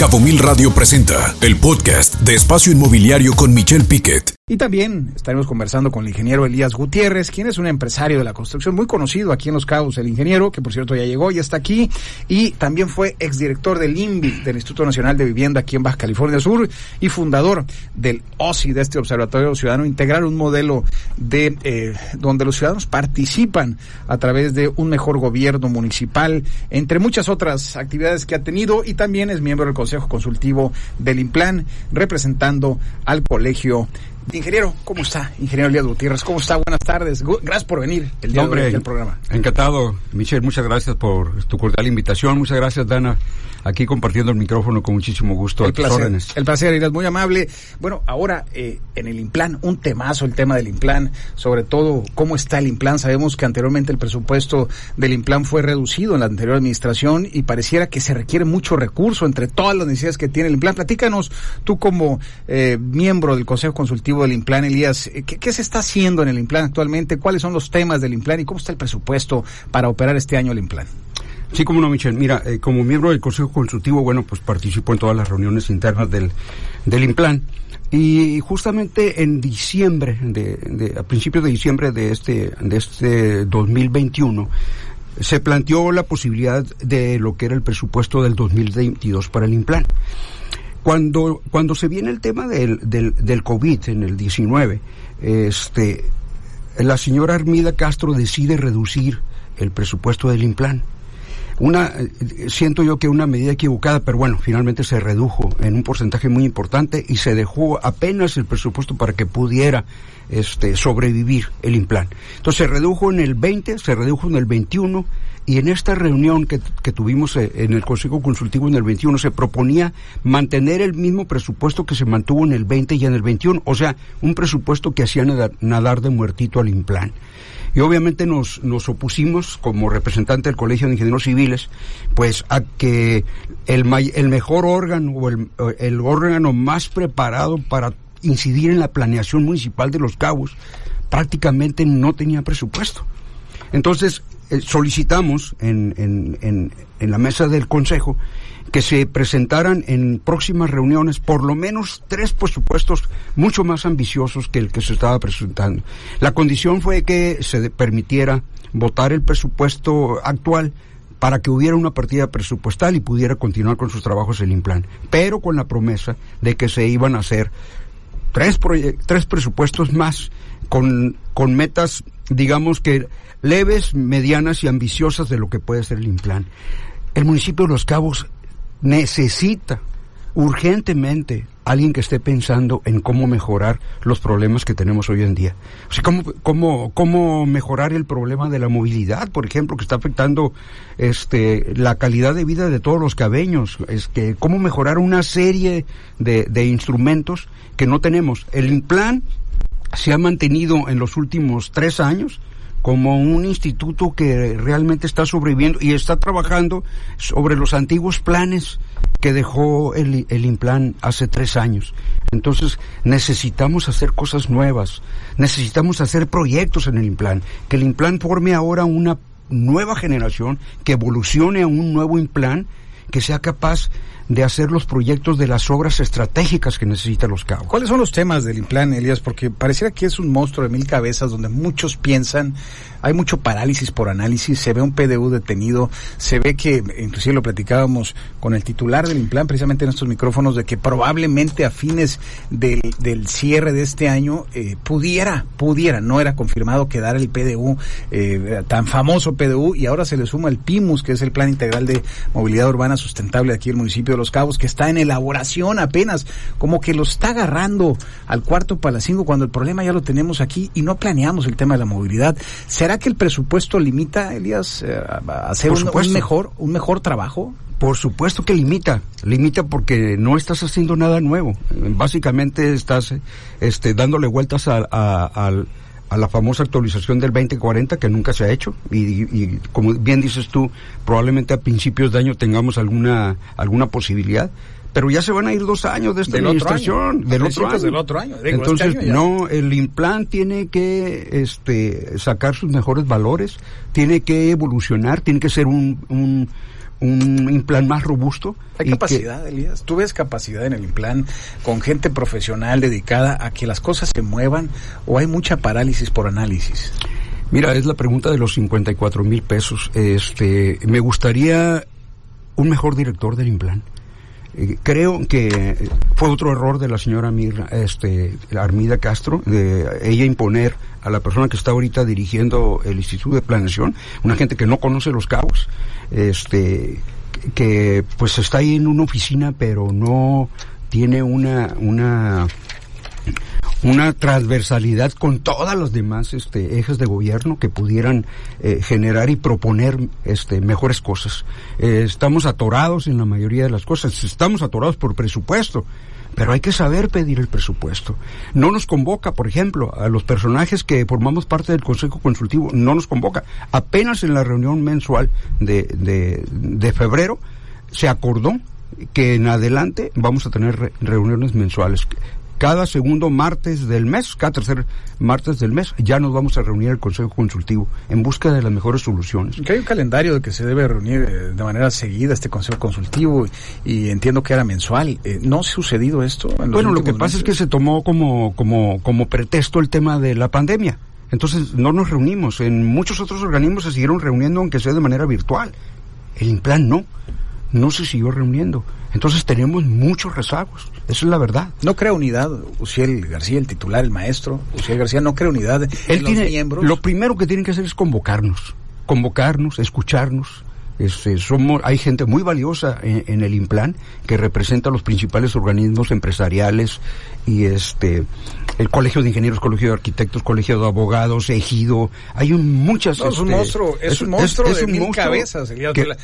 Cabo Mil Radio presenta el podcast de Espacio Inmobiliario con Michelle Piquet. Y también estaremos conversando con el ingeniero Elías Gutiérrez, quien es un empresario de la construcción muy conocido aquí en Los Cabos, el ingeniero, que por cierto ya llegó, ya está aquí, y también fue exdirector del INVI, del Instituto Nacional de Vivienda aquí en Baja California Sur, y fundador del OSI, de este Observatorio Ciudadano Integral, un modelo de eh, donde los ciudadanos participan a través de un mejor gobierno municipal, entre muchas otras actividades que ha tenido, y también es miembro del Consejo Consultivo del IMPLAN, representando al Colegio Ingeniero, ¿cómo está? Ingeniero Elías Gutiérrez, ¿cómo está? Buenas tardes. Gracias por venir el día de hoy al programa. Encantado, Michelle, muchas gracias por tu cordial invitación. Muchas gracias, Dana, aquí compartiendo el micrófono con muchísimo gusto. El placer, órdenes. el placer, Elías, muy amable. Bueno, ahora eh, en el Implan, un temazo el tema del Implan, sobre todo cómo está el Implan. Sabemos que anteriormente el presupuesto del Implan fue reducido en la anterior administración y pareciera que se requiere mucho recurso entre todas las necesidades que tiene el Implan. Platícanos, tú como eh, miembro del Consejo Consultivo del Implan, Elías. Eh, ¿Qué, se está haciendo en el Implan actualmente? ¿Cuáles son los temas del Implan y cómo está el presupuesto para operar este año el Implan? Sí, como no, Michelle. Mira, eh, como miembro del Consejo Consultivo, bueno, pues participo en todas las reuniones internas del, del Implan. Y justamente en diciembre, de, a principios de diciembre de este, de este 2021, se planteó la posibilidad de lo que era el presupuesto del 2022 para el Implan. Cuando, cuando se viene el tema del, del, del COVID en el 19, este, la señora Armida Castro decide reducir el presupuesto del Implan. Una, siento yo que una medida equivocada, pero bueno, finalmente se redujo en un porcentaje muy importante y se dejó apenas el presupuesto para que pudiera este, sobrevivir el Implan. Entonces se redujo en el 20, se redujo en el 21 y en esta reunión que, que, tuvimos eh, en el Consejo Consultivo en el 21 se proponía mantener el mismo presupuesto que se mantuvo en el 20 y en el 21, o sea, un presupuesto que hacía nadar, de muertito al Implan. Y obviamente nos, nos opusimos, como representante del Colegio de Ingenieros Civiles, pues a que el, el mejor órgano o el, el órgano más preparado para incidir en la planeación municipal de Los Cabos prácticamente no tenía presupuesto. Entonces, eh, solicitamos en, en, en, la mesa del Consejo que se presentaran en próximas reuniones por lo menos tres presupuestos mucho más ambiciosos que el que se estaba presentando. La condición fue que se permitiera votar el presupuesto actual para que hubiera una partida presupuestal y pudiera continuar con sus trabajos el Implan, pero con la promesa de que se iban a hacer tres, tres presupuestos más con, con metas, digamos que leves, medianas y ambiciosas de lo que puede ser el Implan. El municipio de Los Cabos necesita urgentemente alguien que esté pensando en cómo mejorar los problemas que tenemos hoy en día. O sea, cómo, cómo, mejorar el problema de la movilidad, por ejemplo, que está afectando este, la calidad de vida de todos los cabeños. Es que cómo mejorar una serie de, de instrumentos que no tenemos. El plan se ha mantenido en los últimos tres años como un instituto que realmente está sobreviviendo y está trabajando sobre los antiguos planes que dejó el, el Implan hace tres años. Entonces necesitamos hacer cosas nuevas, necesitamos hacer proyectos en el Implan, que el Implan forme ahora una nueva generación, que evolucione a un nuevo Implan, que sea capaz de hacer los proyectos de las obras estratégicas que necesita Los Cabos. ¿Cuáles son los temas del Implan, Elías? Porque pareciera que es un monstruo de mil cabezas donde muchos piensan, hay mucho parálisis por análisis, se ve un PDU detenido, se ve que, inclusive lo platicábamos con el titular del Implan precisamente en estos micrófonos, de que probablemente a fines del, del cierre de este año eh, pudiera, pudiera, no era confirmado quedar el PDU, eh, tan famoso PDU, y ahora se le suma el PIMUS, que es el Plan Integral de Movilidad Urbana Sustentable aquí en el municipio los Cabos, que está en elaboración apenas, como que lo está agarrando al cuarto para las cinco cuando el problema ya lo tenemos aquí y no planeamos el tema de la movilidad. ¿Será que el presupuesto limita, Elías, eh, a hacer un, mejor, un mejor trabajo? Por supuesto que limita, limita porque no estás haciendo nada nuevo. Básicamente estás este, dándole vueltas a, a la famosa actualización del 2040 que nunca se ha hecho. Y, como bien dices tú, probablemente a principios de año tengamos alguna alguna posibilidad, pero ya se van a ir dos años de esta administración, del, otro año. Este Entonces, no, el implant tiene que este, sacar sus mejores valores, tiene que evolucionar, tiene que ser un, un un plan más robusto. Hay capacidad, Elías. ¿Tú ves capacidad en el plan con gente profesional dedicada a que las cosas se muevan o hay mucha parálisis por análisis? Mira, es la pregunta de los 54 mil pesos. Este, me gustaría un mejor director del Implan. Eh, creo que fue otro error de la señora Mirna, este, Armida Castro, de ella imponer a la persona que está ahorita dirigiendo el Instituto de Planeación, una gente que no conoce los cabos, este, que pues está ahí en una oficina, pero no tiene una, una una transversalidad con todas los demás este, ejes de gobierno que pudieran eh, generar y proponer este, mejores cosas. Eh, estamos atorados en la mayoría de las cosas, estamos atorados por presupuesto, pero hay que saber pedir el presupuesto. No nos convoca, por ejemplo, a los personajes que formamos parte del Consejo Consultivo, no nos convoca. Apenas en la reunión mensual de, de, de febrero se acordó que en adelante vamos a tener reuniones mensuales cada segundo martes del mes, cada tercer martes del mes, ya nos vamos a reunir el Consejo Consultivo en busca de las mejores soluciones. Que hay un calendario de que se debe reunir eh, de manera seguida este Consejo Consultivo y entiendo que era mensual. Eh, ¿No ha sucedido esto? bueno, lo que pasa es que se tomó como, como, como pretexto el tema de la pandemia. Entonces no nos reunimos. En muchos otros organismos se siguieron reuniendo, aunque sea de manera virtual. El Implan no no se siguió reuniendo. Entonces tenemos muchos rezagos, esa es la verdad. No crea unidad, Uciel García, el titular, el maestro, Uciel García no crea unidad Él tiene, miembros. Lo primero que tienen que hacer es convocarnos, convocarnos, escucharnos, este, somos, hay gente muy valiosa en, el Implan que representa los principales organismos empresariales y este el Colegio de Ingenieros, Colegio de Arquitectos, Colegio de Abogados, Ejido. Hay un, muchas. es un este, monstruo, es, un monstruo de mil cabezas.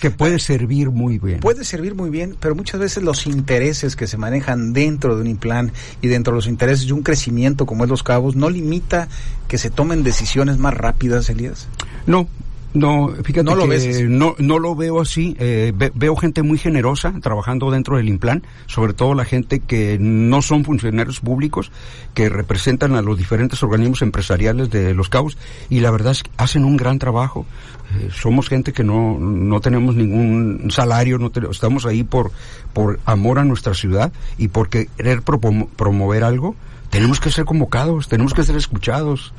Que, puede servir muy bien. Puede servir muy bien, pero muchas veces los intereses que se manejan dentro de un Implan y dentro de los intereses de un crecimiento como es Los Cabos no limita que se tomen decisiones más rápidas, Elías. No, no, fíjate no lo que no, no lo veo así. Eh, veo gente muy generosa trabajando dentro del Implan, sobre todo la gente que no son funcionarios públicos, que representan a los diferentes organismos empresariales de Los Cabos, y la verdad es que hacen un gran trabajo. Eh, somos gente que no, no tenemos ningún salario, no estamos ahí por, por amor a nuestra ciudad y por querer promover algo. Tenemos que ser convocados, tenemos que ser escuchados.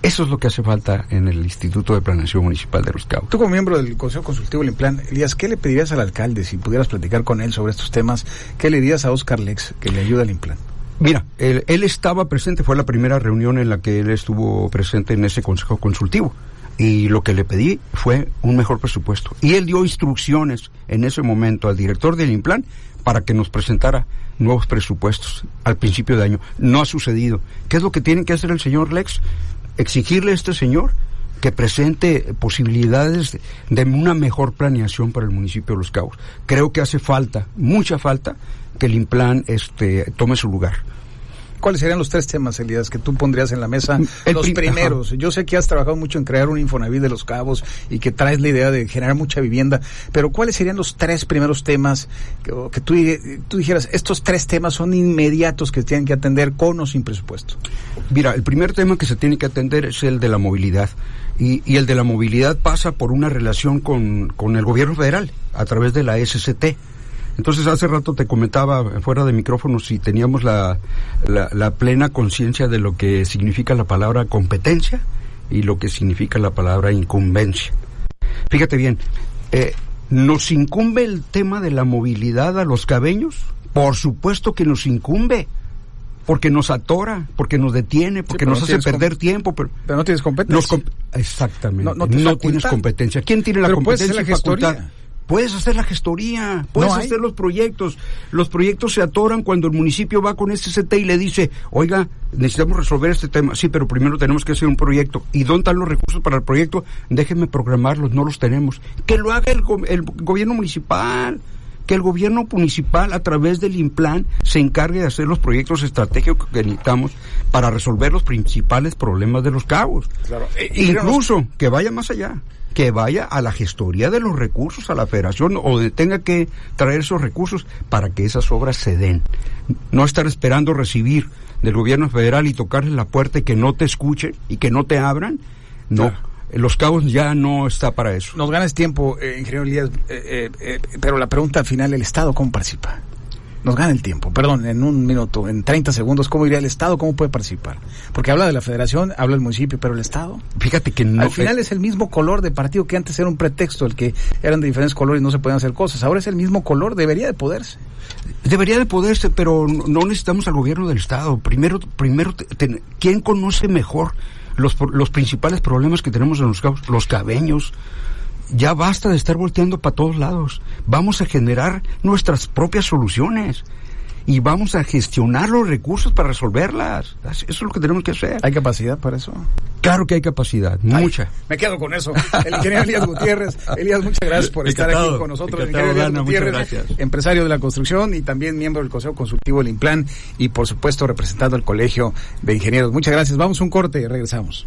Eso es lo que hace falta en el Instituto de Planeación Municipal de Los Cabos. Tú como miembro del Consejo Consultivo del Implan, Elías, ¿qué le pedirías al alcalde si pudieras platicar con él sobre estos temas? ¿Qué le dirías a Oscar Lex que le ayuda al Implan? Mira, él, estaba presente, fue la primera reunión en la que él estuvo presente en ese Consejo Consultivo. Y lo que le pedí fue un mejor presupuesto. Y él dio instrucciones en ese momento al director del Implan para que nos presentara nuevos presupuestos al principio de año. No ha sucedido. ¿Qué es lo que tiene que hacer el señor Lex? Exigirle a este señor que presente posibilidades de, una mejor planeación para el municipio de Los Cabos. Creo que hace falta, mucha falta, que el Implan este, tome su lugar. ¿Cuáles serían los tres temas, Elías, que tú pondrías en la mesa? los primeros. Yo sé que has trabajado mucho en crear un Infonavit de los Cabos y que traes la idea de generar mucha vivienda, pero ¿cuáles serían los tres primeros temas que, tú, tú, dijeras, estos tres temas son inmediatos que tienen que atender con o sin presupuesto? Mira, el primer tema que se tiene que atender es el de la movilidad. Y, y el de la movilidad pasa por una relación con, con el gobierno federal a través de la SCT entonces, hace rato te comentaba fuera de micrófono si teníamos la, la, plena conciencia de lo que significa la palabra competencia y lo que significa la palabra incumbencia. Fíjate bien, eh, ¿nos incumbe el tema de la movilidad a los cabeños? Por supuesto que nos incumbe porque nos atora, porque nos detiene, porque nos hace perder tiempo. Pero, no tienes competencia. exactamente. No, tienes competencia. ¿Quién tiene la competencia? la facultad? Puedes hacer la gestoría, puedes hacer los proyectos. Los proyectos se atoran cuando el municipio va con este CT y le dice, oiga, necesitamos resolver este tema. Sí, pero primero tenemos que hacer un proyecto. ¿Y dónde están los recursos para el proyecto? Déjenme programarlos, no los tenemos. Que lo haga el, el gobierno municipal que el gobierno municipal a través del Implan se encargue de hacer los proyectos estratégicos que necesitamos para resolver los principales problemas de los cabos. E incluso que vaya más allá que vaya a la gestoría de los recursos, a la federación, o de tenga que traer esos recursos para que esas obras se den. No estar esperando recibir del gobierno federal y tocarle la puerta y que no te escuchen y que no te abran. No. Los Cabos ya no está para eso. Nos ganas tiempo, eh, ingeniero Elías, eh, eh, pero la pregunta final, ¿el Estado cómo participa? Nos gana el tiempo, perdón, en un minuto, en 30 segundos, ¿cómo iría el Estado? ¿Cómo puede participar? Porque habla de la federación, habla del municipio, pero el Estado. Fíjate que no. Al final es el mismo color de partido que antes era un pretexto, el que eran de diferentes colores y no se podían hacer cosas. Ahora es el mismo color, debería de poderse. Debería de poderse, pero no necesitamos al gobierno del Estado. Primero, primero, ¿quién conoce mejor los, los principales problemas que tenemos en los cabos? Los cabeños, ya basta de estar volteando para todos lados. Vamos a generar nuestras propias soluciones y vamos a gestionar los recursos para resolverlas. Eso es lo que tenemos que hacer. ¿Hay capacidad para eso? Claro que hay capacidad, mucha. Me quedo con eso. El ingeniero Elías Gutiérrez. Elías, muchas gracias por estar aquí con nosotros. El ingeniero Elías Gutiérrez, empresario de la construcción y también miembro del Consejo Consultivo del Implan y por supuesto representando al Colegio de Ingenieros. Muchas gracias. Vamos a un corte y regresamos.